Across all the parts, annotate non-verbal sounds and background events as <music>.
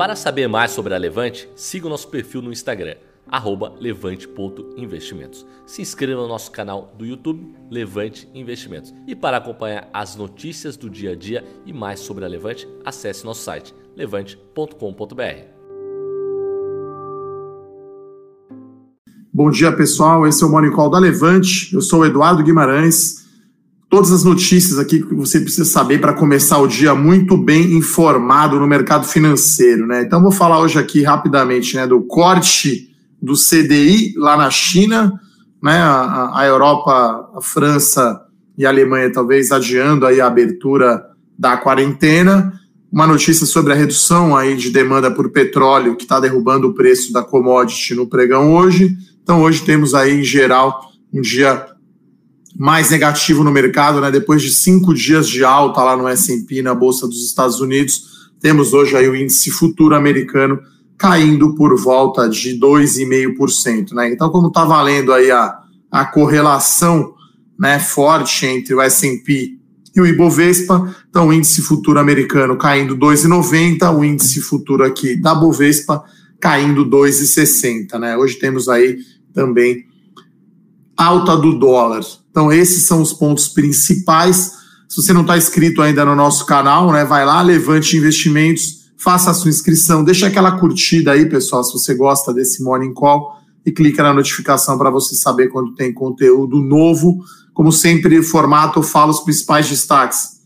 Para saber mais sobre a Levante, siga o nosso perfil no Instagram, levante.investimentos. Se inscreva no nosso canal do YouTube, Levante Investimentos. E para acompanhar as notícias do dia a dia e mais sobre a Levante, acesse nosso site levante.com.br. Bom dia, pessoal. Esse é o Morning Call da Levante. Eu sou o Eduardo Guimarães. Todas as notícias aqui que você precisa saber para começar o dia muito bem informado no mercado financeiro, né? Então, vou falar hoje aqui rapidamente né, do corte do CDI lá na China, né? A, a Europa, a França e a Alemanha talvez adiando aí a abertura da quarentena. Uma notícia sobre a redução aí de demanda por petróleo que está derrubando o preço da commodity no pregão hoje. Então hoje temos aí em geral um dia mais negativo no mercado, né? Depois de cinco dias de alta lá no S&P na bolsa dos Estados Unidos, temos hoje aí o índice futuro americano caindo por volta de 2,5%. Né? Então, como está valendo aí a, a correlação né, forte entre o S&P e o Ibovespa, então o índice futuro americano caindo 2,90, o índice futuro aqui da Bovespa caindo 2,60. Né? Hoje temos aí também alta do dólar. Então, esses são os pontos principais. Se você não está inscrito ainda no nosso canal, né, vai lá, levante investimentos faça a sua inscrição, deixa aquela curtida aí, pessoal, se você gosta desse Morning Call, e clica na notificação para você saber quando tem conteúdo novo. Como sempre, formato eu falo os principais destaques.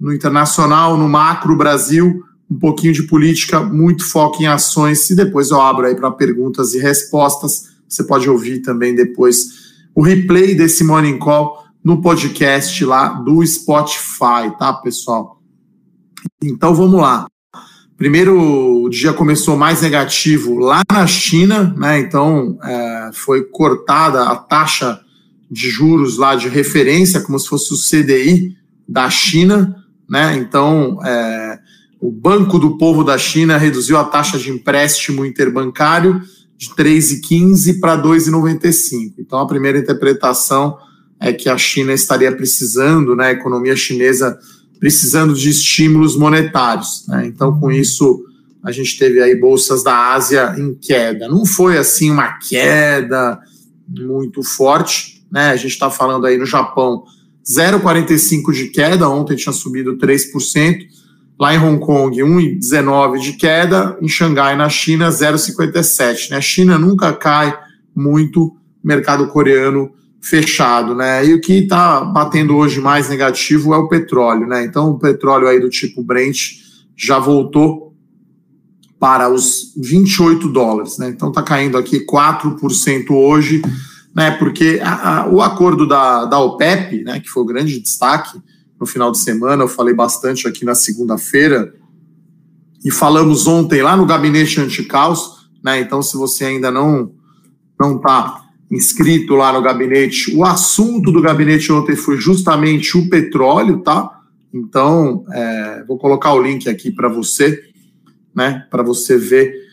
No internacional, no macro, Brasil, um pouquinho de política, muito foco em ações, e depois eu abro aí para perguntas e respostas. Você pode ouvir também depois o replay desse Morning Call no podcast lá do Spotify, tá, pessoal? Então vamos lá. Primeiro, o dia começou mais negativo lá na China, né? Então é, foi cortada a taxa de juros lá de referência, como se fosse o CDI da China, né? Então é, o Banco do Povo da China reduziu a taxa de empréstimo interbancário de 3,15 para 2,95. Então a primeira interpretação é que a China estaria precisando, né? A economia chinesa precisando de estímulos monetários. Né? Então, com isso, a gente teve aí bolsas da Ásia em queda. Não foi assim uma queda muito forte, né? A gente está falando aí no Japão 0,45 de queda, ontem tinha subido 3%, lá em Hong Kong 1,19 de queda, em Xangai, na China, 0,57. Né? A China nunca cai muito, mercado coreano fechado, né? E o que está batendo hoje mais negativo é o petróleo, né? Então, o petróleo aí do tipo Brent já voltou para os 28 dólares, né? Então, está caindo aqui 4% hoje, né? Porque a, a, o acordo da, da OPEP, né? Que foi o grande destaque no final de semana, eu falei bastante aqui na segunda-feira e falamos ontem lá no gabinete anticaos, né? Então, se você ainda não não está inscrito lá no gabinete. O assunto do gabinete ontem foi justamente o petróleo, tá? Então, é, vou colocar o link aqui para você, né? Para você ver.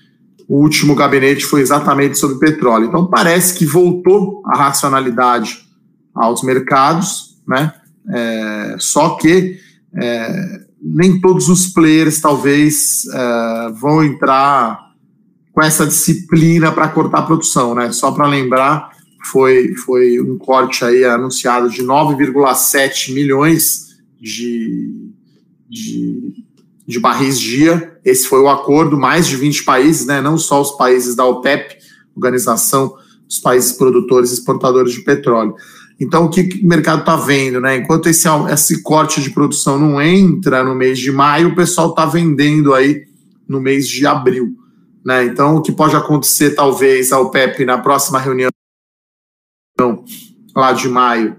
O último gabinete foi exatamente sobre petróleo. Então, parece que voltou a racionalidade aos mercados, né? É, só que é, nem todos os players, talvez, é, vão entrar com essa disciplina para cortar a produção, né? Só para lembrar, foi, foi um corte aí anunciado de 9,7 milhões de, de, de barris dia. Esse foi o acordo, mais de 20 países, né? Não só os países da OPEP, Organização dos Países Produtores e Exportadores de Petróleo. Então, o que, o mercado está vendo, né? Enquanto esse, esse corte de produção não entra no mês de maio, o pessoal está vendendo aí no mês de abril. Né? Então, o que pode acontecer, talvez, ao PEP na próxima reunião lá de maio,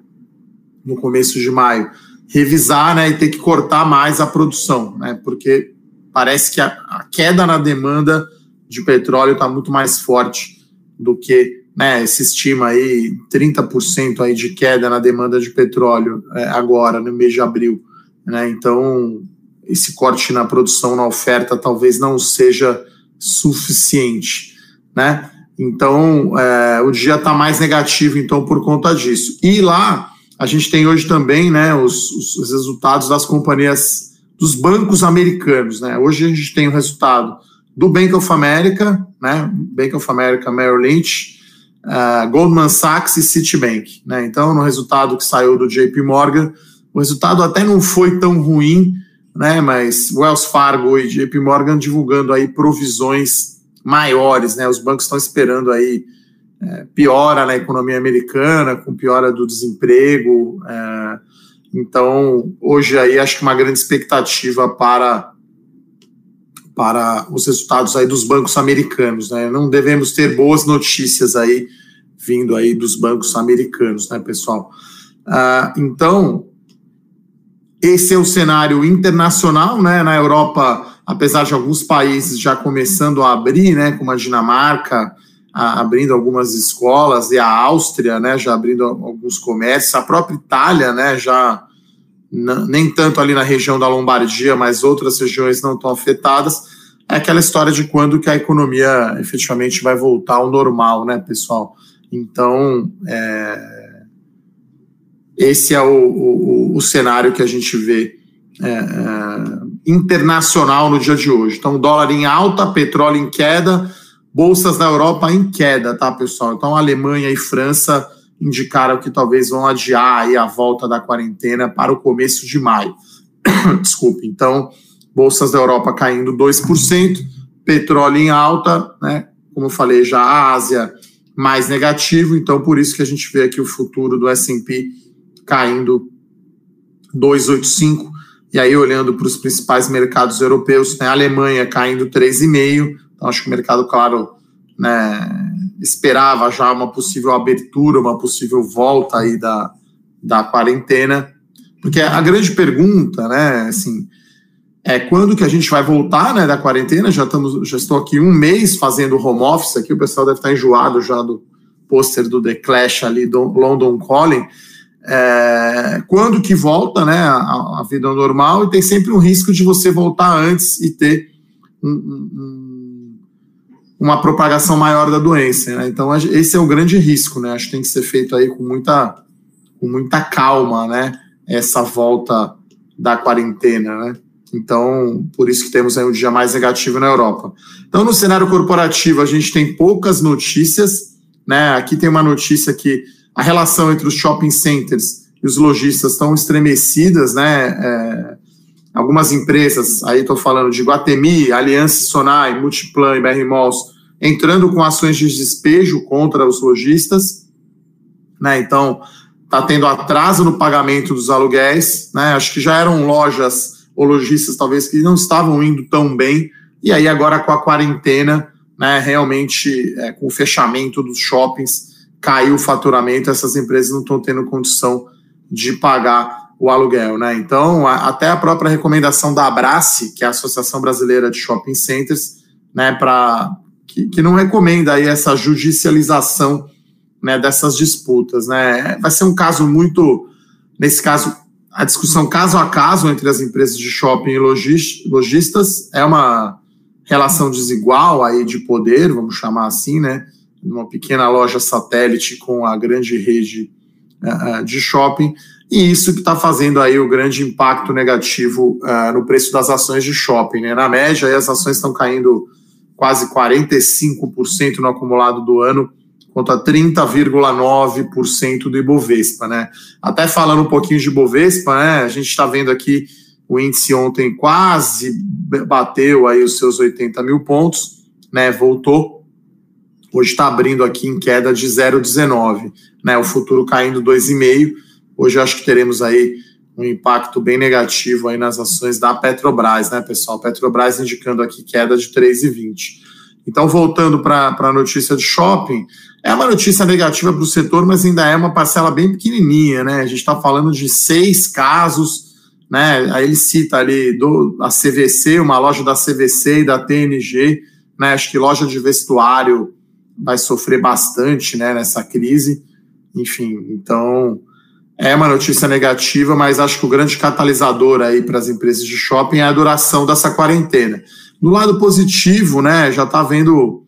no começo de maio, revisar né, e ter que cortar mais a produção, né? porque parece que a, a queda na demanda de petróleo está muito mais forte do que né, se estima aí 30% aí de queda na demanda de petróleo é, agora, no mês de abril. Né? Então, esse corte na produção, na oferta, talvez não seja suficiente, né? Então, é, o dia está mais negativo, então, por conta disso. E lá, a gente tem hoje também, né, os, os resultados das companhias, dos bancos americanos, né? Hoje a gente tem o resultado do Bank of America, né? Bank of America Merrill Lynch, Goldman Sachs e Citibank. Né? Então, no resultado que saiu do JP Morgan, o resultado até não foi tão ruim, né? mas Wells Fargo e JP Morgan divulgando aí provisões maiores. Né? Os bancos estão esperando aí é, piora na economia americana, com piora do desemprego. É, então, hoje aí acho que uma grande expectativa para para os resultados aí dos bancos americanos, né? Não devemos ter boas notícias aí vindo aí dos bancos americanos, né, pessoal? Ah, então, esse é o cenário internacional, né? Na Europa, apesar de alguns países já começando a abrir, né, como a Dinamarca, a, abrindo algumas escolas, e a Áustria, né, já abrindo alguns comércios, a própria Itália, né, já nem tanto ali na região da Lombardia, mas outras regiões não estão afetadas. É aquela história de quando que a economia efetivamente vai voltar ao normal, né, pessoal? Então, é, esse é o, o, o, cenário que a gente vê é, é, internacional no dia de hoje. Então, dólar em alta, petróleo em queda, bolsas da Europa em queda, tá, pessoal? Então, Alemanha e França indicaram que talvez vão adiar a volta da quarentena para o começo de maio. <coughs> Desculpe. Então, bolsas da Europa caindo 2%, petróleo em alta, né? Como eu falei já, a Ásia mais negativo, então por isso que a gente vê aqui o futuro do S&P caindo 2,85, e aí olhando para os principais mercados europeus, né, a Alemanha caindo 3,5, então acho que o mercado, claro, né, esperava já uma possível abertura, uma possível volta aí da, da quarentena, porque a grande pergunta, né, assim, é quando que a gente vai voltar, né, da quarentena, já estamos, já estou aqui um mês fazendo home office aqui, o pessoal deve estar enjoado já do pôster do The Clash ali, do London Calling, é, quando que volta, né, a, a, vida normal, e tem sempre um risco de você voltar antes e ter um, um uma propagação maior da doença. Né? Então, esse é o grande risco, né? Acho que tem que ser feito aí com muita, com muita calma, né? Essa volta da quarentena, né? Então, por isso que temos aí um dia mais negativo na Europa. Então, no cenário corporativo, a gente tem poucas notícias, né? Aqui tem uma notícia que a relação entre os shopping centers e os lojistas estão estremecidas, né? É, algumas empresas, aí estou falando de Guatemi, Aliança Sonai, Multiplan e BR Malls, entrando com ações de despejo contra os lojistas, né? Então, está tendo atraso no pagamento dos aluguéis, né? Acho que já eram lojas ou lojistas talvez que não estavam indo tão bem, e aí agora com a quarentena, né, realmente é, com o fechamento dos shoppings, caiu o faturamento, essas empresas não estão tendo condição de pagar o aluguel, né? Então, a, até a própria recomendação da Abrace, que é a Associação Brasileira de Shopping Centers, né, para que, que não recomenda aí essa judicialização né, dessas disputas. Né? Vai ser um caso muito, nesse caso, a discussão caso a caso entre as empresas de shopping e lojistas é uma relação desigual aí de poder, vamos chamar assim, né? Uma pequena loja satélite com a grande rede uh, de shopping, e isso que está fazendo aí o grande impacto negativo uh, no preço das ações de shopping. Né? Na média, aí as ações estão caindo quase 45% no acumulado do ano, contra 30,9% do Ibovespa, né? Até falando um pouquinho de Ibovespa, né? A gente está vendo aqui o índice ontem quase bateu aí os seus 80 mil pontos, né? Voltou. Hoje está abrindo aqui em queda de 0,19, né? O futuro caindo 2,5. Hoje acho que teremos aí um impacto bem negativo aí nas ações da Petrobras, né, pessoal? Petrobras indicando aqui queda de 3,20. Então, voltando para a notícia de shopping, é uma notícia negativa para o setor, mas ainda é uma parcela bem pequenininha, né? A gente está falando de seis casos, né? Aí ele cita ali do, a CVC, uma loja da CVC e da TNG, né? Acho que loja de vestuário vai sofrer bastante, né, nessa crise. Enfim, então é uma notícia negativa, mas acho que o grande catalisador aí para as empresas de shopping é a duração dessa quarentena. No lado positivo, né, já está vendo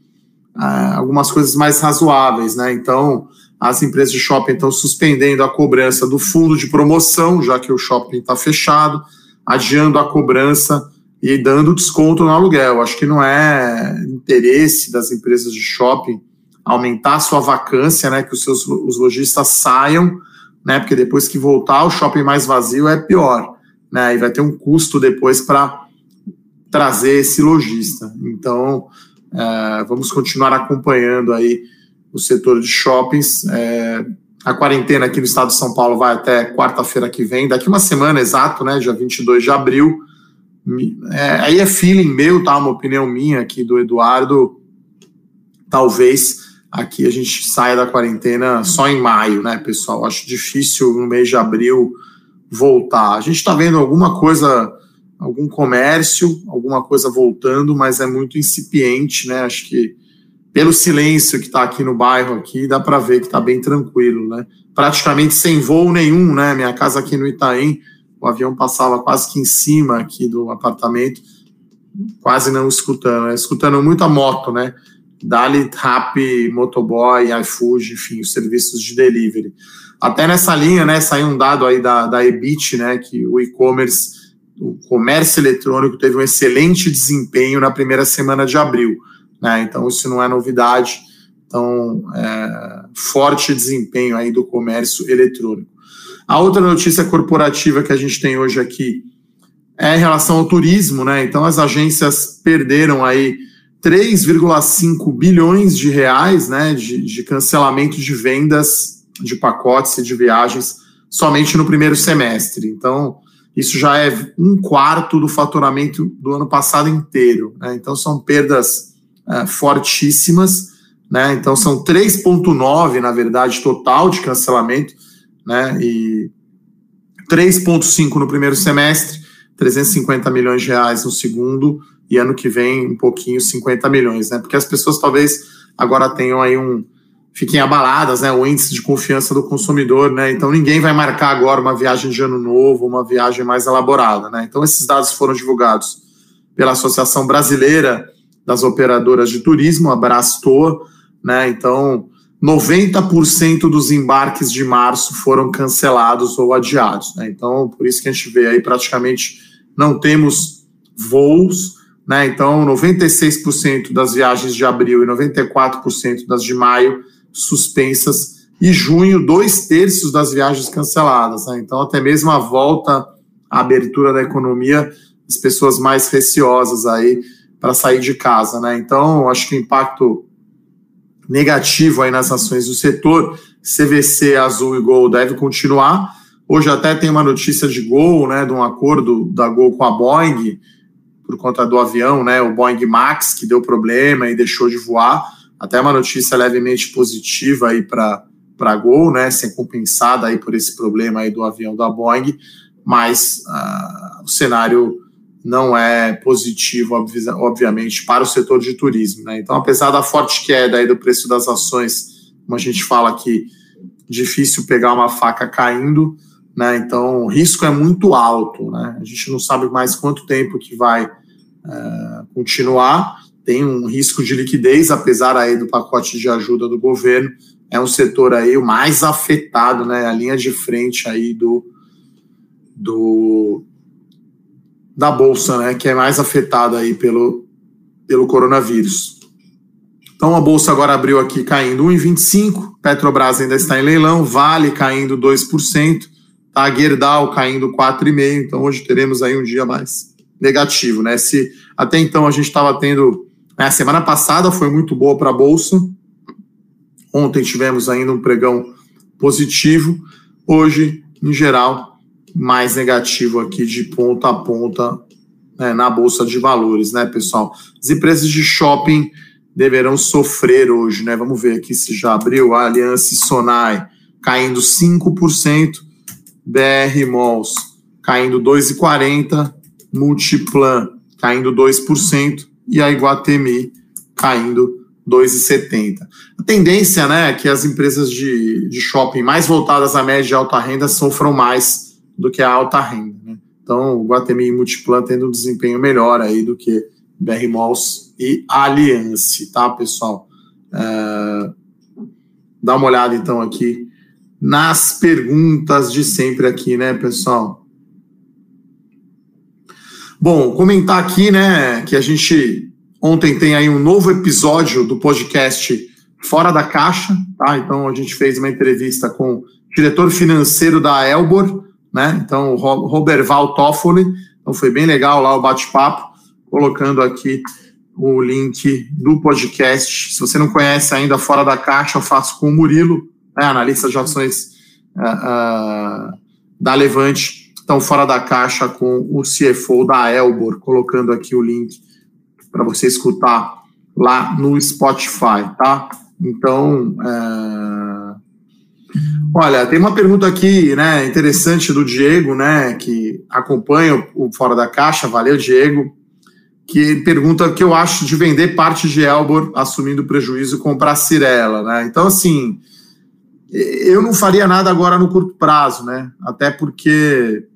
ah, algumas coisas mais razoáveis, né? Então, as empresas de shopping estão suspendendo a cobrança do fundo de promoção, já que o shopping está fechado, adiando a cobrança e dando desconto no aluguel. Acho que não é interesse das empresas de shopping aumentar a sua vacância, né, que os seus os lojistas saiam, né, porque depois que voltar o shopping mais vazio é pior, né, e vai ter um custo depois para trazer esse lojista. Então, é, vamos continuar acompanhando aí o setor de shoppings. É, a quarentena aqui no estado de São Paulo vai até quarta-feira que vem, daqui uma semana exato, né, dia 22 de abril. É, aí é feeling meu, tá? Uma opinião minha aqui do Eduardo. Talvez aqui a gente saia da quarentena só em maio, né, pessoal? Acho difícil no mês de abril voltar. A gente está vendo alguma coisa, algum comércio, alguma coisa voltando, mas é muito incipiente, né? Acho que pelo silêncio que está aqui no bairro aqui, dá para ver que está bem tranquilo, né? Praticamente sem voo nenhum, né? Minha casa aqui no Itaim, o avião passava quase que em cima aqui do apartamento, quase não escutando, né? escutando muita moto, né? Dali, Rap, Motoboy, iFood, enfim, os serviços de delivery. Até nessa linha, né, saiu um dado aí da, da EBIT, né, que o e-commerce, o comércio eletrônico teve um excelente desempenho na primeira semana de abril, né, então isso não é novidade, então, é, forte desempenho aí do comércio eletrônico. A outra notícia corporativa que a gente tem hoje aqui é em relação ao turismo, né? Então as agências perderam aí 3,5 bilhões de reais, né, de, de cancelamento de vendas de pacotes e de viagens somente no primeiro semestre. Então, isso já é um quarto do faturamento do ano passado inteiro. Né? Então, são perdas é, fortíssimas. Né? Então, são 3,9, na verdade, total de cancelamento né? E 3,5 no primeiro semestre, 350 milhões de reais no segundo, e ano que vem um pouquinho 50 milhões, né? Porque as pessoas talvez agora tenham aí um. fiquem abaladas, né? O índice de confiança do consumidor, né? Então ninguém vai marcar agora uma viagem de ano novo, uma viagem mais elaborada, né? Então esses dados foram divulgados pela Associação Brasileira das Operadoras de Turismo, a Brastoa, né? Então 90% dos embarques de março foram cancelados ou adiados. Né? Então, por isso que a gente vê aí praticamente não temos voos. Né? Então, 96% das viagens de abril e 94% das de maio suspensas. E junho, dois terços das viagens canceladas. Né? Então, até mesmo a volta, a abertura da economia, as pessoas mais receosas aí para sair de casa. Né? Então, acho que o impacto negativo aí nas ações do setor. CVC, Azul e Gol deve continuar. Hoje até tem uma notícia de Gol, né, de um acordo da Gol com a Boeing por conta do avião, né, o Boeing Max que deu problema e deixou de voar. Até uma notícia levemente positiva aí para para Gol, né, ser compensada aí por esse problema aí do avião da Boeing, mas uh, o cenário não é positivo, obviamente, para o setor de turismo. Né? Então, apesar da forte queda aí do preço das ações, como a gente fala aqui, difícil pegar uma faca caindo, né? então o risco é muito alto. Né? A gente não sabe mais quanto tempo que vai é, continuar, tem um risco de liquidez, apesar aí do pacote de ajuda do governo, é um setor aí o mais afetado, né? a linha de frente aí do, do, da bolsa, né, que é mais afetada aí pelo, pelo coronavírus. Então a bolsa agora abriu aqui caindo 1,25, Petrobras ainda está em leilão, Vale caindo 2%, tá, Gerdau caindo 4,5%, então hoje teremos aí um dia mais negativo, né? Se até então a gente estava tendo, né, a semana passada foi muito boa para a bolsa. Ontem tivemos ainda um pregão positivo, hoje, em geral, mais negativo aqui de ponta a ponta né, na Bolsa de Valores, né, pessoal? As empresas de shopping deverão sofrer hoje, né? Vamos ver aqui se já abriu. A Aliança Sonai caindo 5%, BR Malls caindo 2,40%, Multiplan caindo 2% e a Iguatemi caindo 2,70. A tendência né, é que as empresas de, de shopping mais voltadas à média e alta renda sofram mais do que a alta renda. Né? Então, Guatemi e Multiplan tendo um desempenho melhor aí do que BR Malls e Aliança, tá, pessoal? É... Dá uma olhada, então, aqui nas perguntas de sempre aqui, né, pessoal? Bom, comentar aqui, né, que a gente ontem tem aí um novo episódio do podcast Fora da Caixa, tá? Então a gente fez uma entrevista com o diretor financeiro da Elbor, né? Então o Roberval Toffoli. Então foi bem legal lá o bate-papo, colocando aqui o link do podcast. Se você não conhece ainda Fora da Caixa, eu faço com o Murilo, né, analista de ações uh, uh, da Levante. Então, Fora da Caixa com o CFO da Elbor, colocando aqui o link para você escutar lá no Spotify, tá? Então, uh, olha, tem uma pergunta aqui, né, interessante do Diego, né, que acompanha o Fora da Caixa. Valeu, Diego que pergunta o que eu acho de vender parte de Elbor assumindo prejuízo e comprar Cirela, né? Então, assim, eu não faria nada agora no curto prazo, né? Até porque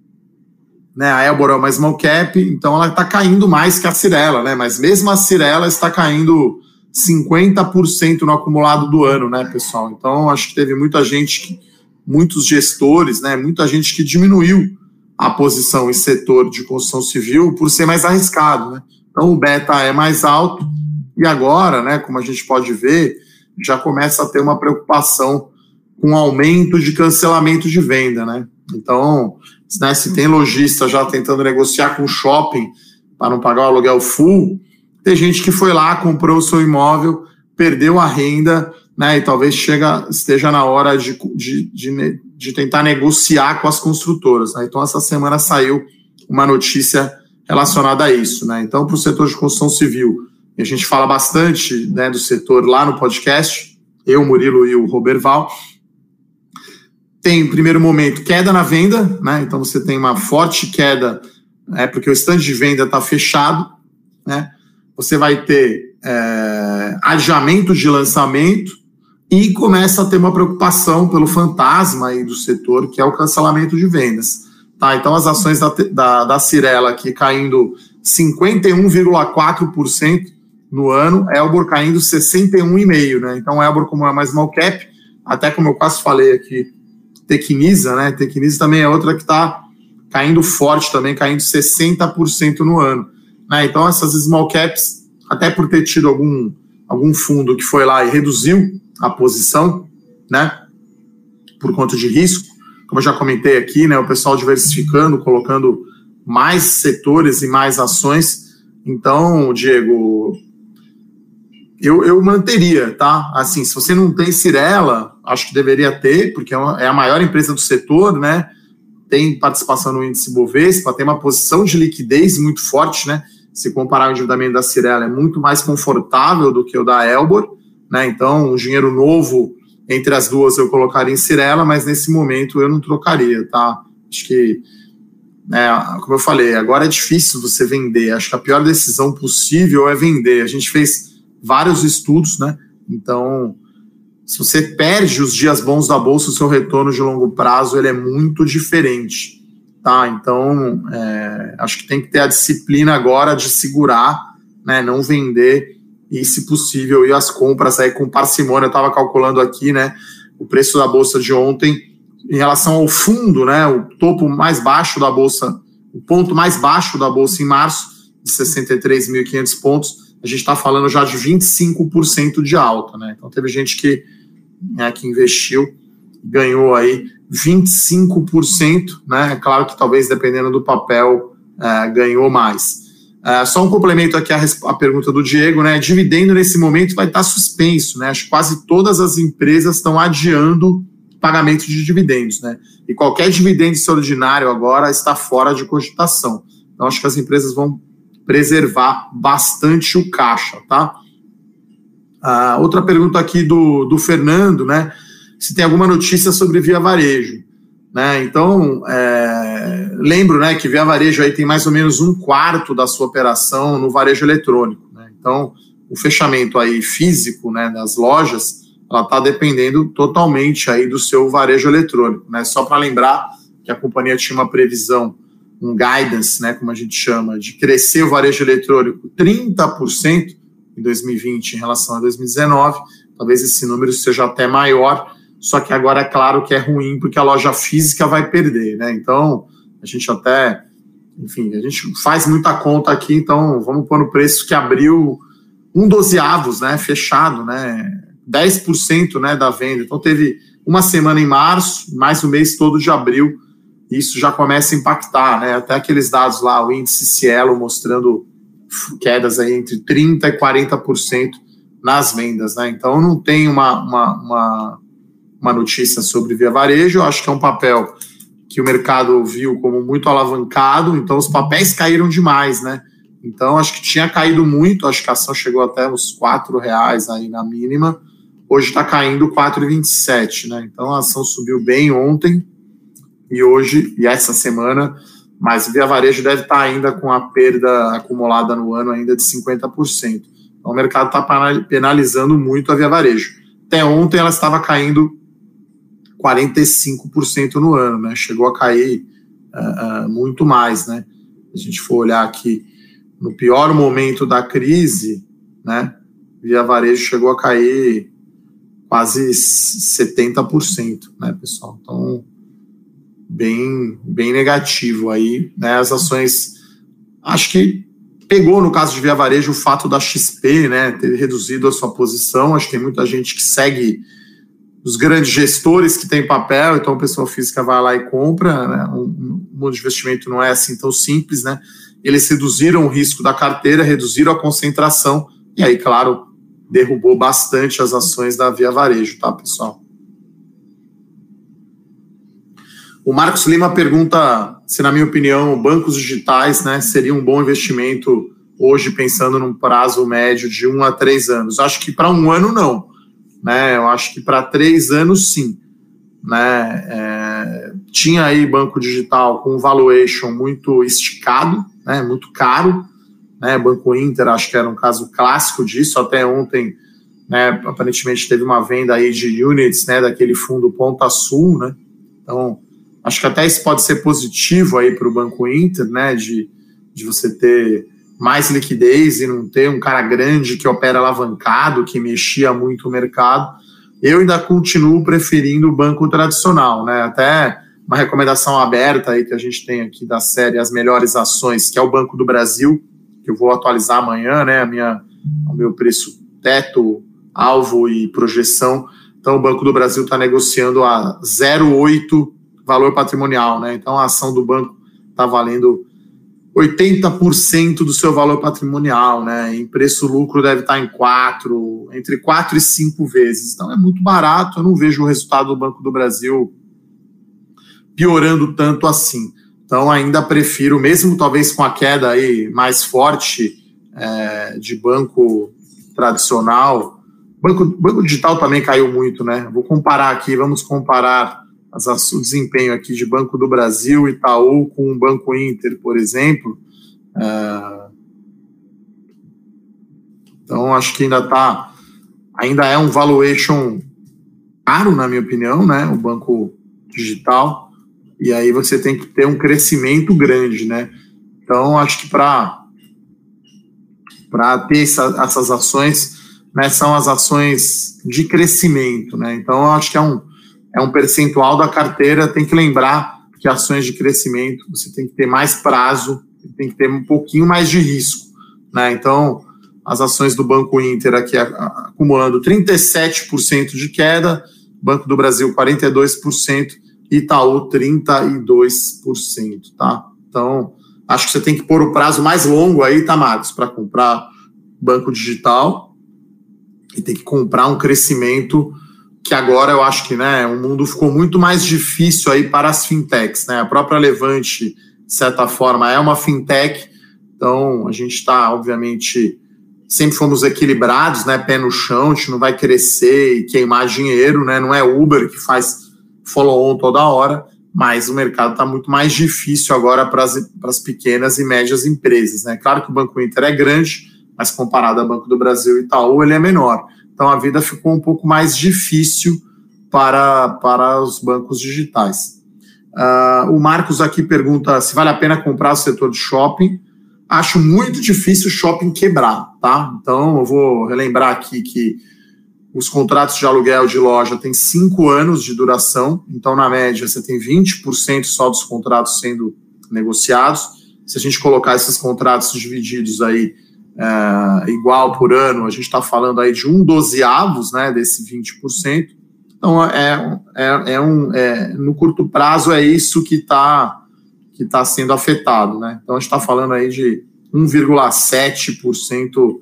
né, a Elbor é uma small cap, então ela está caindo mais que a Cirela, né? Mas mesmo a Cirela está caindo 50% no acumulado do ano, né, pessoal? Então, acho que teve muita gente, muitos gestores, né? Muita gente que diminuiu a posição em setor de construção civil por ser mais arriscado, né? Então o beta é mais alto e agora, né, como a gente pode ver, já começa a ter uma preocupação com aumento de cancelamento de venda, né? Então, né, se tem lojista já tentando negociar com o shopping para não pagar o aluguel full, tem gente que foi lá, comprou o seu imóvel, perdeu a renda, né? E talvez chega, esteja na hora de, de, de, de tentar negociar com as construtoras. Né? Então, essa semana saiu uma notícia relacionada a isso. Né? Então, para o setor de construção civil, a gente fala bastante né, do setor lá no podcast, eu, Murilo e o Roberval. Tem, em primeiro momento, queda na venda, né? então você tem uma forte queda, é, porque o estande de venda está fechado. Né? Você vai ter é, adiamento de lançamento e começa a ter uma preocupação pelo fantasma aí do setor, que é o cancelamento de vendas. Tá, então as ações da, da, da Cirela aqui caindo 51,4% no ano, Elbor caindo 61,5%, né? Então, Elbor, como é mais small cap, até como eu quase falei aqui, Tecnisa, né? Tecnisa também é outra que está caindo forte também, caindo 60% no ano. Né? Então, essas small caps, até por ter tido algum, algum fundo que foi lá e reduziu a posição, né? Por conta de risco, como eu já comentei aqui, né, o pessoal diversificando, colocando mais setores e mais ações. Então, Diego, eu, eu manteria, tá? Assim, se você não tem Cirela, acho que deveria ter, porque é, uma, é a maior empresa do setor, né? Tem participação no índice Bovespa, tem uma posição de liquidez muito forte, né? Se comparar o endividamento da Cirela, é muito mais confortável do que o da Elbor, né? Então, o dinheiro novo entre as duas eu colocaria em Cirela, mas nesse momento eu não trocaria, tá? Acho que, né, como eu falei, agora é difícil você vender. Acho que a pior decisão possível é vender. A gente fez vários estudos, né? Então, se você perde os dias bons da bolsa, o seu retorno de longo prazo ele é muito diferente, tá? Então, é, acho que tem que ter a disciplina agora de segurar, né? Não vender e, se possível, ir às compras aí com parcimônia. Eu estava calculando aqui, né, o preço da bolsa de ontem em relação ao fundo, né, o topo mais baixo da bolsa, o ponto mais baixo da bolsa em março, de 63.500 pontos, a gente está falando já de 25% de alta, né? Então teve gente que, né, que investiu, ganhou aí 25%, né? É claro que talvez dependendo do papel é, ganhou mais. Uh, só um complemento aqui à, à, pergunta do Diego, né? Dividendo nesse momento vai estar suspenso, né? Acho que quase todas as empresas estão adiando pagamento de dividendos, né? E qualquer dividendo extraordinário agora está fora de cogitação. Então acho que as empresas vão preservar bastante o caixa, tá? Uh, outra pergunta aqui do, do Fernando, né? Se tem alguma notícia sobre Via Varejo. Né? Então, é, lembro né, que Via Varejo aí tem mais ou menos um quarto da sua operação no varejo eletrônico. Né? Então, o fechamento aí físico né, das lojas, ela está dependendo totalmente aí do seu varejo eletrônico. Né? Só para lembrar que a companhia tinha uma previsão, um guidance, né, como a gente chama, de crescer o varejo eletrônico 30% em 2020 em relação a 2019. Talvez esse número seja até maior, só que agora é claro que é ruim porque a loja física vai perder, né? Então, a gente até enfim, a gente faz muita conta aqui, então vamos pôr no preço que abriu um dozeavos, né, fechado, né, 10% né, da venda. Então teve uma semana em março, mais o mês todo de abril, isso já começa a impactar, né, até aqueles dados lá, o índice Cielo mostrando quedas aí entre 30% e 40% nas vendas, né, então não tem uma, uma, uma, uma notícia sobre Via Varejo, eu acho que é um papel que o mercado viu como muito alavancado, então os papéis caíram demais, né? Então acho que tinha caído muito, acho que a ação chegou até uns quatro reais aí na mínima, hoje está caindo 4,27, né? Então a ação subiu bem ontem e hoje e essa semana, mas Via Varejo deve estar ainda com a perda acumulada no ano ainda de 50%. Então o mercado está penalizando muito a Via Varejo. Até ontem ela estava caindo 45% no ano, né? Chegou a cair uh, uh, muito mais, né? Se a gente for olhar aqui no pior momento da crise, né? Via varejo chegou a cair quase 70%, né, pessoal? Então, bem, bem negativo aí, né? As ações, acho que pegou no caso de Via Varejo o fato da XP, né, ter reduzido a sua posição. Acho que tem muita gente que segue dos grandes gestores que tem papel, então a pessoa física vai lá e compra, né? um, mundo de investimento não é assim tão simples, né? Eles reduziram o risco da carteira, reduziram a concentração, e aí, claro, derrubou bastante as ações da Via Varejo, tá, pessoal? O Marcos Lima pergunta se, na minha opinião, bancos digitais né, seria um bom investimento hoje, pensando num prazo médio de um a três anos. Acho que para um ano, não né? Eu acho que para três anos, sim. Né? É, tinha aí banco digital com valuation muito esticado, né? muito caro. Né? Banco Inter, acho que era um caso clássico disso. Até ontem, né, aparentemente, teve uma venda aí de units né, daquele fundo Ponta Sul. Né? Então, acho que até isso pode ser positivo aí para o Banco Inter, né? de, de você ter mais liquidez e não ter um cara grande que opera alavancado, que mexia muito o mercado. Eu ainda continuo preferindo o banco tradicional, né? Até uma recomendação aberta aí que a gente tem aqui da série As Melhores Ações, que é o Banco do Brasil, que eu vou atualizar amanhã, né? A minha, o meu preço teto, alvo e projeção. Então, o Banco do Brasil está negociando a 0,8 valor patrimonial, né? Então, a ação do banco está valendo 80% do seu valor patrimonial, né? Em preço lucro deve estar em 4, entre 4 e 5 vezes. Então é muito barato, eu não vejo o resultado do Banco do Brasil piorando tanto assim. Então ainda prefiro, mesmo talvez com a queda aí mais forte é, de banco tradicional, banco, banco digital também caiu muito, né? Vou comparar aqui, vamos comparar as, o desempenho aqui de Banco do Brasil, Itaú com o Banco Inter, por exemplo. É, então, acho que ainda está, ainda é um valuation caro, na minha opinião, né? O banco digital. E aí você tem que ter um crescimento grande, né? Então, acho que para para ter essa, essas ações, né, são as ações de crescimento, né? Então, acho que é um, é um percentual da carteira, tem que lembrar que ações de crescimento você tem que ter mais prazo, tem que ter um pouquinho mais de risco. Né? Então, as ações do Banco Inter aqui acumulando 37% de queda, Banco do Brasil 42%, Itaú 32%, tá? Então, acho que você tem que pôr o prazo mais longo aí, tá, Marcos, para comprar banco digital e tem que comprar um crescimento que agora eu acho que né, o mundo ficou muito mais difícil aí para as fintechs. Né? A própria Levante, de certa forma, é uma fintech, então a gente está, obviamente, sempre fomos equilibrados, né, pé no chão, a gente não vai crescer e queimar dinheiro, né, não é Uber que faz follow-on toda hora, mas o mercado está muito mais difícil agora para as pequenas e médias empresas. Né? Claro que o Banco Inter é grande, mas comparado ao Banco do Brasil e Itaú, ele é menor. Então a vida ficou um pouco mais difícil para, para os bancos digitais. Uh, o Marcos aqui pergunta se vale a pena comprar o setor de shopping. Acho muito difícil o shopping quebrar, tá? Então eu vou relembrar aqui que os contratos de aluguel de loja têm cinco anos de duração, então na média você tem 20% só dos contratos sendo negociados. se a gente colocar esses contratos divididos aí é, igual por ano, a gente está falando aí de um dozeavos, né, desse 20%. Então, é, é, é um, é, no curto prazo é isso que está que tá sendo afetado, né? Então, a gente está falando aí de 1,7%. Uh,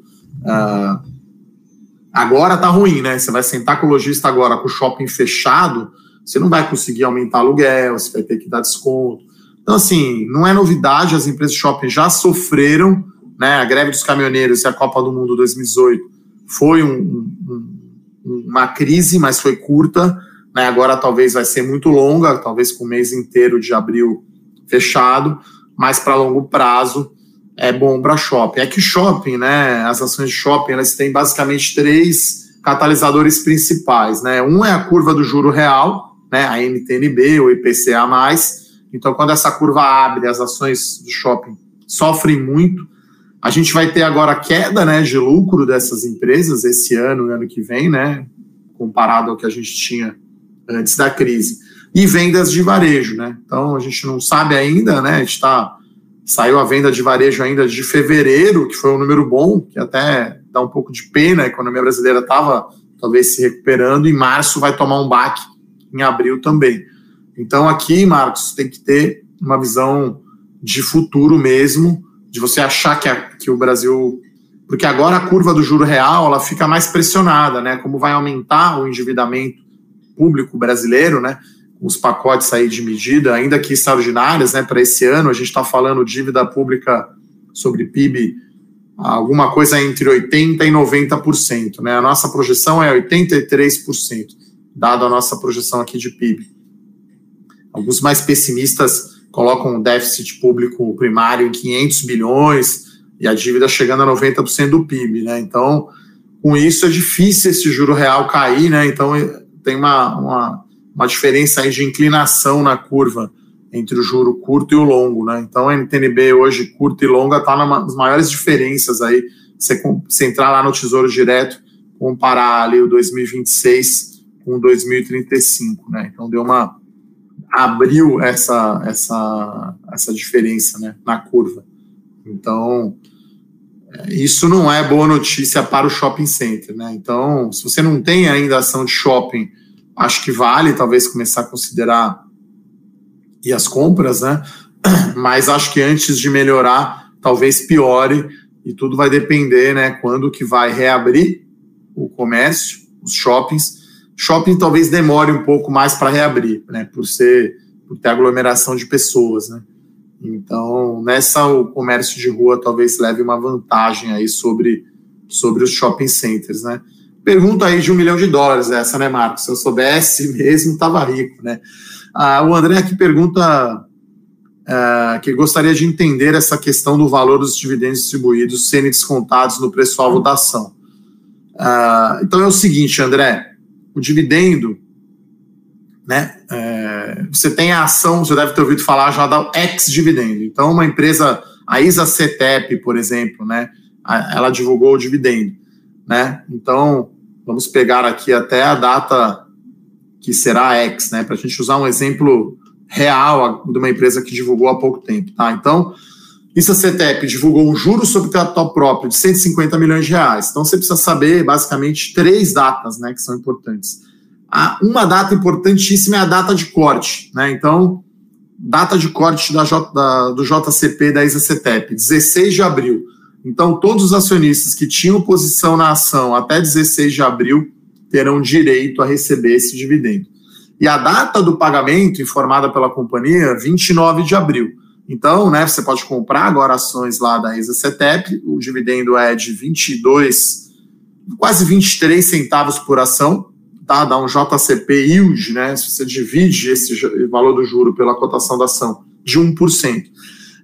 agora tá ruim, né? Você vai sentar com o lojista agora com o shopping fechado, você não vai conseguir aumentar aluguel, você vai ter que dar desconto. Então, assim, não é novidade, as empresas de shopping já sofreram, né? A greve dos caminhoneiros e a Copa do Mundo 2018 foi um, um, uma crise, mas foi curta, né? Agora talvez vai ser muito longa, talvez com o mês inteiro de abril fechado, mas para longo prazo é bom para shopping. É que shopping, né, as ações de shopping, elas têm basicamente três catalisadores principais, né? Um é a curva do juro real, né, a NTNB ou IPCA+. Então, quando essa curva abre, as ações do shopping sofrem muito. A gente vai ter agora queda, né, de lucro dessas empresas esse ano e ano que vem, né, comparado ao que a gente tinha antes da crise e vendas de varejo, né? Então a gente não sabe ainda, né? A gente tá, saiu a venda de varejo ainda de fevereiro, que foi um número bom, que até dá um pouco de pena, a economia brasileira estava talvez se recuperando, e março vai tomar um baque em abril também. Então aqui, Marcos, tem que ter uma visão de futuro mesmo, de você achar que, a, que o Brasil. Porque agora a curva do juro real ela fica mais pressionada, né? Como vai aumentar o endividamento público brasileiro, né? os pacotes aí de medida, ainda que extraordinárias, né, para esse ano, a gente está falando dívida pública sobre PIB, alguma coisa entre 80% e 90%, né, a nossa projeção é 83%, dado a nossa projeção aqui de PIB. Alguns mais pessimistas colocam o déficit público primário em 500 bilhões e a dívida chegando a 90% do PIB, né, então, com isso é difícil esse juro real cair, né, então tem uma, uma uma diferença aí de inclinação na curva entre o juro curto e o longo, né? Então a NTNB hoje curto e longa está nas maiores diferenças aí. Você, você entrar lá no Tesouro Direto, comparar ali o 2026 com o 2035, né? Então deu uma abriu essa essa essa diferença, né, na curva. Então é, isso não é boa notícia para o shopping center, né? Então, se você não tem ainda ação de shopping acho que vale talvez começar a considerar e as compras, né? <clears throat> Mas acho que antes de melhorar, talvez piore e tudo vai depender, né? Quando que vai reabrir o comércio, os shoppings. Shopping talvez demore um pouco mais para reabrir, né? Por ser por ter aglomeração de pessoas, né? Então, nessa o comércio de rua talvez leve uma vantagem aí sobre, sobre os shopping centers, né? Pergunta aí de um milhão de dólares essa, né, Marcos? Se eu soubesse <laughs> mesmo, estava rico, né? Ah, o André aqui pergunta ah, que gostaria de entender essa questão do valor dos dividendos distribuídos serem descontados no preço-alvo da ação. Ah, então é o seguinte, André, o dividendo, né? É, você tem a ação, você deve ter ouvido falar já da ex-dividendo. Então, uma empresa, a ISA CETEP, por exemplo, né? Ela divulgou o dividendo, né? Então, Vamos pegar aqui até a data que será X, né? Para a gente usar um exemplo real de uma empresa que divulgou há pouco tempo, tá? Então, isso a CETEP divulgou um juro sobre capital próprio de 150 milhões de reais. Então, você precisa saber, basicamente, três datas, né, que são importantes. uma data importantíssima é a data de corte, né? Então, data de corte da, J, da, do JCP da ISA-CETEP, 16 de abril. Então, todos os acionistas que tinham posição na ação até 16 de abril terão direito a receber esse dividendo. E a data do pagamento, informada pela companhia, 29 de abril. Então, né, você pode comprar agora ações lá da ISA CETEP, o dividendo é de 22, quase 23 centavos por ação, tá? Dá um JCP yield, né? Se você divide esse valor do juro pela cotação da ação, de 1%.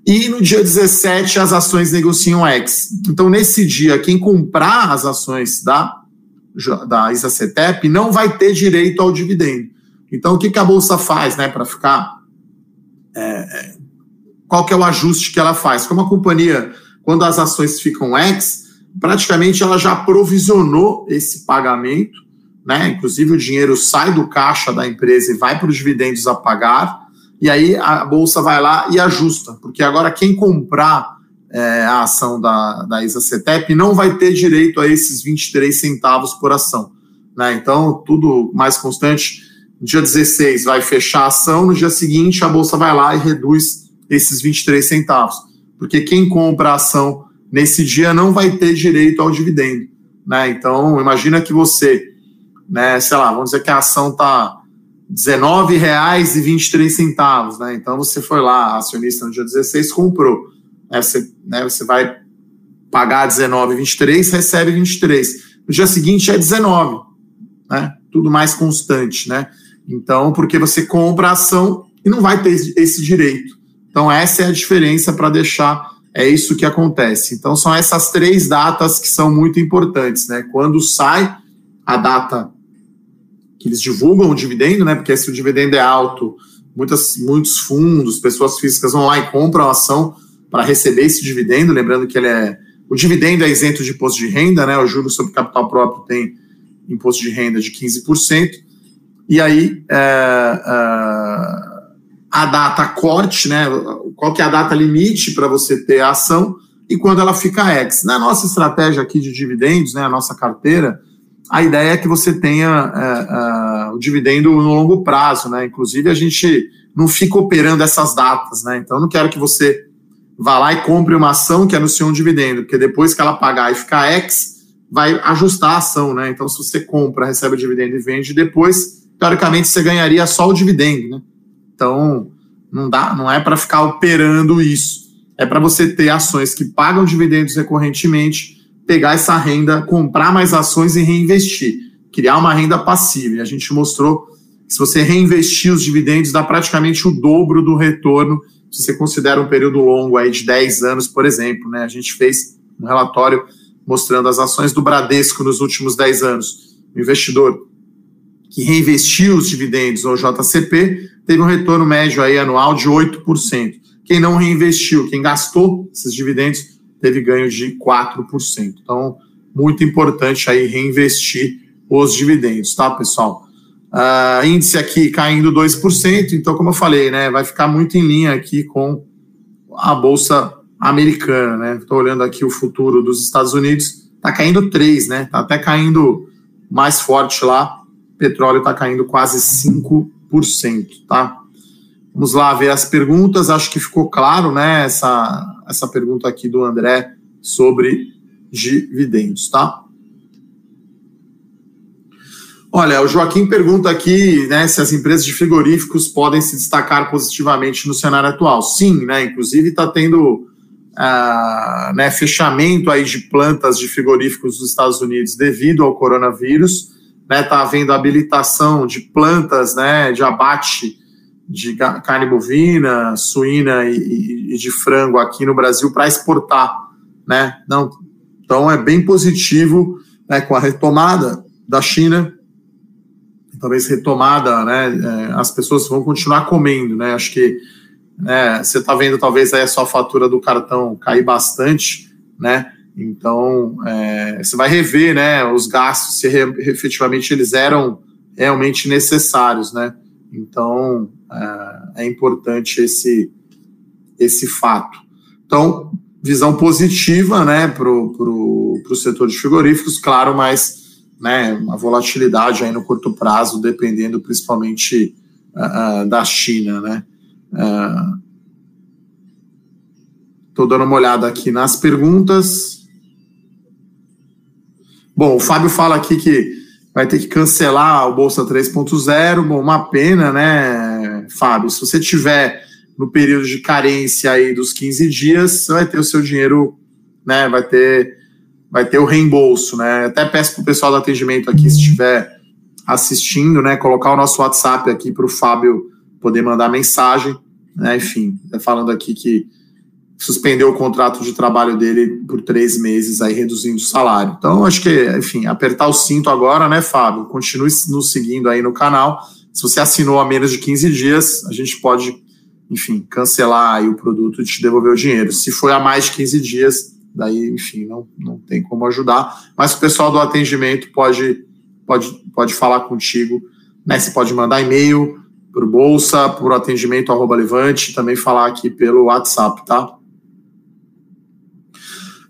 E no dia 17 as ações negociam X. Então, nesse dia, quem comprar as ações da, da ISACETEP não vai ter direito ao dividendo. Então, o que, que a Bolsa faz, né, para ficar. É, é, qual que é o ajuste que ela faz? Como a companhia, quando as ações ficam X, praticamente ela já provisionou esse pagamento, né? Inclusive o dinheiro sai do caixa da empresa e vai para os dividendos a pagar e aí a bolsa vai lá e ajusta, porque agora quem comprar é, a ação da, da ISA-CETEP não vai ter direito a esses 23 centavos por ação. Né? Então, tudo mais constante. Dia 16 vai fechar a ação, no dia seguinte a bolsa vai lá e reduz esses 23 centavos. Porque quem compra a ação nesse dia não vai ter direito ao dividendo. Né? Então, imagina que você, né, sei lá, vamos dizer que a ação está R$19,23, né? Então você foi lá, acionista no dia 16, comprou. Né? Você, né, você vai pagar R$19,23, recebe 23. No dia seguinte é 19, né? Tudo mais constante, né? Então, porque você compra a ação e não vai ter esse direito. Então, essa é a diferença para deixar, é isso que acontece. Então, são essas três datas que são muito importantes, né? Quando sai a data que eles divulgam o dividendo, né? Porque se o dividendo é alto, muitas, muitos fundos, pessoas físicas vão lá e compram a ação para receber esse dividendo. Lembrando que ele é. O dividendo é isento de imposto de renda, né? O juros sobre capital próprio tem imposto de renda de 15%. E aí é, é, a data corte, né? Qual que é a data limite para você ter a ação e quando ela fica ex. Na nossa estratégia aqui de dividendos, né? A nossa carteira a ideia é que você tenha é, é, o dividendo no longo prazo, né? Inclusive, a gente não fica operando essas datas, né? Então, não quero que você vá lá e compre uma ação que anunciou um dividendo, porque depois que ela pagar e ficar X, vai ajustar a ação, né? Então, se você compra, recebe o dividendo e vende depois, teoricamente você ganharia só o dividendo, né? Então, não dá, não é para ficar operando isso. É para você ter ações que pagam dividendos recorrentemente pegar essa renda, comprar mais ações e reinvestir, criar uma renda passiva. E a gente mostrou que se você reinvestir os dividendos, dá praticamente o dobro do retorno, se você considera um período longo aí de 10 anos, por exemplo. Né? A gente fez um relatório mostrando as ações do Bradesco nos últimos 10 anos. O investidor que reinvestiu os dividendos, ou JCP, teve um retorno médio aí anual de 8%. Quem não reinvestiu, quem gastou esses dividendos, teve ganho de 4%. Então, muito importante aí reinvestir os dividendos, tá, pessoal? Uh, índice aqui caindo 2%, então, como eu falei, né, vai ficar muito em linha aqui com a Bolsa Americana, né? Estou olhando aqui o futuro dos Estados Unidos, está caindo 3%, né? Está até caindo mais forte lá. Petróleo está caindo quase 5%, tá? Vamos lá ver as perguntas. Acho que ficou claro, né? Essa, essa pergunta aqui do André sobre dividendos, tá? Olha, o Joaquim pergunta aqui né, se as empresas de frigoríficos podem se destacar positivamente no cenário atual. Sim, né? Inclusive está tendo uh, né, fechamento aí de plantas de frigoríficos dos Estados Unidos devido ao coronavírus. Está né, tá havendo habilitação de plantas né, de abate de carne bovina, suína e, e de frango aqui no Brasil para exportar, né? Não, então é bem positivo, né? Com a retomada da China, talvez retomada, né? É, as pessoas vão continuar comendo, né? Acho que né, você está vendo talvez aí a sua fatura do cartão cair bastante, né? Então é, você vai rever, né? Os gastos se re, efetivamente eles eram realmente necessários, né? Então, é, é importante esse, esse fato. Então, visão positiva né, para o setor de frigoríficos, claro, mas né, uma volatilidade aí no curto prazo, dependendo principalmente uh, da China. Né? Estou uh, dando uma olhada aqui nas perguntas. Bom, o Fábio fala aqui que vai ter que cancelar o Bolsa 3.0. Bom, uma pena, né, Fábio? Se você tiver no período de carência aí dos 15 dias, você vai ter o seu dinheiro, né? Vai ter, vai ter o reembolso, né? Até peço para o pessoal do atendimento aqui, se estiver assistindo, né, colocar o nosso WhatsApp aqui para o Fábio poder mandar mensagem, né? Enfim, falando aqui que suspendeu o contrato de trabalho dele por três meses, aí reduzindo o salário. Então, acho que, enfim, apertar o cinto agora, né, Fábio? Continue nos seguindo aí no canal. Se você assinou há menos de 15 dias, a gente pode, enfim, cancelar aí o produto e te devolver o dinheiro. Se foi há mais de 15 dias, daí, enfim, não, não tem como ajudar. Mas o pessoal do atendimento pode, pode, pode falar contigo, né? Você pode mandar e-mail, por bolsa, por atendimento arroba levante, também falar aqui pelo WhatsApp, tá?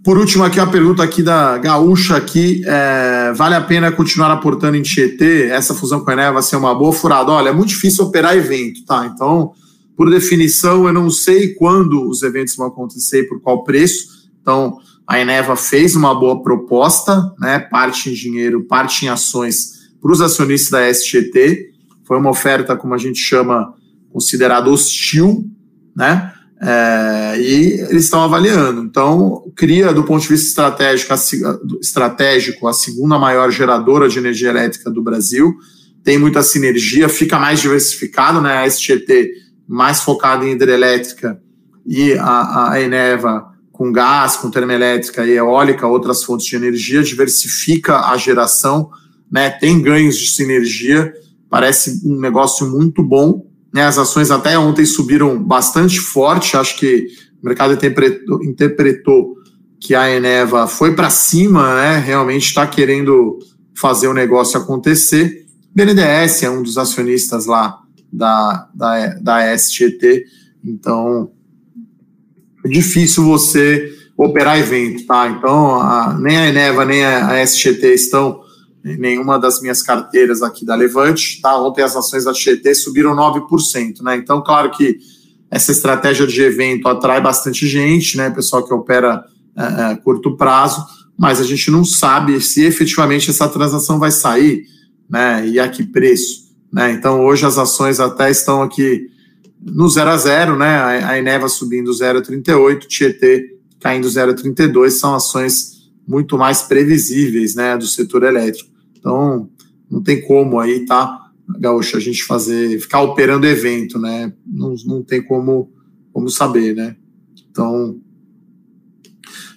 Por último, aqui a pergunta aqui da Gaúcha aqui, é, vale a pena continuar aportando em Tietê? Essa fusão com a Eneva vai ser uma boa furada? Olha, é muito difícil operar evento, tá? Então, por definição, eu não sei quando os eventos vão acontecer e por qual preço. Então, a Eneva fez uma boa proposta, né? Parte em dinheiro, parte em ações para os acionistas da SGT. Foi uma oferta, como a gente chama, considerada hostil, né? É, e eles estão avaliando. Então, cria, do ponto de vista estratégico a, estratégico, a segunda maior geradora de energia elétrica do Brasil. Tem muita sinergia, fica mais diversificado, né? A SGT mais focada em hidrelétrica e a, a Eneva com gás, com termoelétrica e eólica, outras fontes de energia, diversifica a geração, né? Tem ganhos de sinergia, parece um negócio muito bom né, as ações até ontem subiram bastante forte. Acho que o mercado interpretou, interpretou que a Eneva foi para cima, né, realmente está querendo fazer o negócio acontecer. BNDES é um dos acionistas lá da, da, da SGT, então é difícil você operar evento, tá? Então, a, nem a Eneva nem a, a SGT estão nenhuma das minhas carteiras aqui da Levante. Tá? Ontem as ações da GT subiram 9%. Né? Então, claro que essa estratégia de evento atrai bastante gente, né? pessoal que opera é, é, curto prazo, mas a gente não sabe se efetivamente essa transação vai sair né? e a que preço. Né? Então, hoje as ações até estão aqui no 0 a 0, né? a Eneva subindo 0,38, Tietê caindo 0,32, são ações muito mais previsíveis né, do setor elétrico. Então, não tem como aí, tá, Gaúcho, a gente fazer, ficar operando evento, né? Não, não tem como, como saber, né? Então,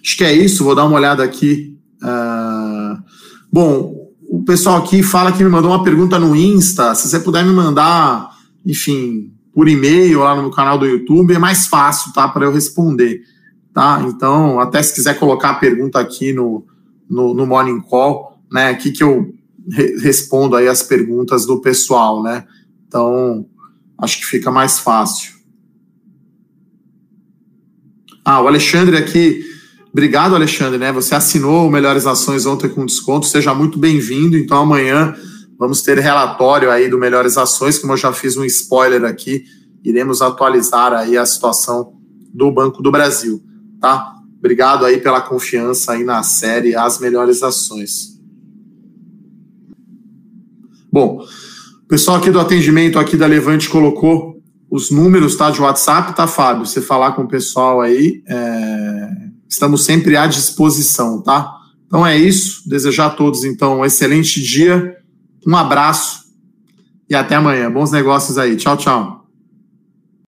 acho que é isso. Vou dar uma olhada aqui. Uh, bom, o pessoal aqui fala que me mandou uma pergunta no Insta. Se você puder me mandar, enfim, por e-mail lá no meu canal do YouTube, é mais fácil, tá? Para eu responder, tá? Então, até se quiser colocar a pergunta aqui no, no, no Morning Call, né? Aqui que eu respondo aí as perguntas do pessoal, né? Então, acho que fica mais fácil. Ah, o Alexandre aqui. Obrigado, Alexandre, né? Você assinou Melhores Ações ontem com desconto. Seja muito bem-vindo. Então, amanhã vamos ter relatório aí do Melhores Ações, como eu já fiz um spoiler aqui. Iremos atualizar aí a situação do Banco do Brasil, tá? Obrigado aí pela confiança aí na série As Melhores Ações. Bom, o pessoal aqui do atendimento aqui da Levante colocou os números tá, de WhatsApp, tá, Fábio? Você falar com o pessoal aí, é... estamos sempre à disposição, tá? Então é isso. Desejar a todos, então, um excelente dia, um abraço e até amanhã. Bons negócios aí. Tchau, tchau.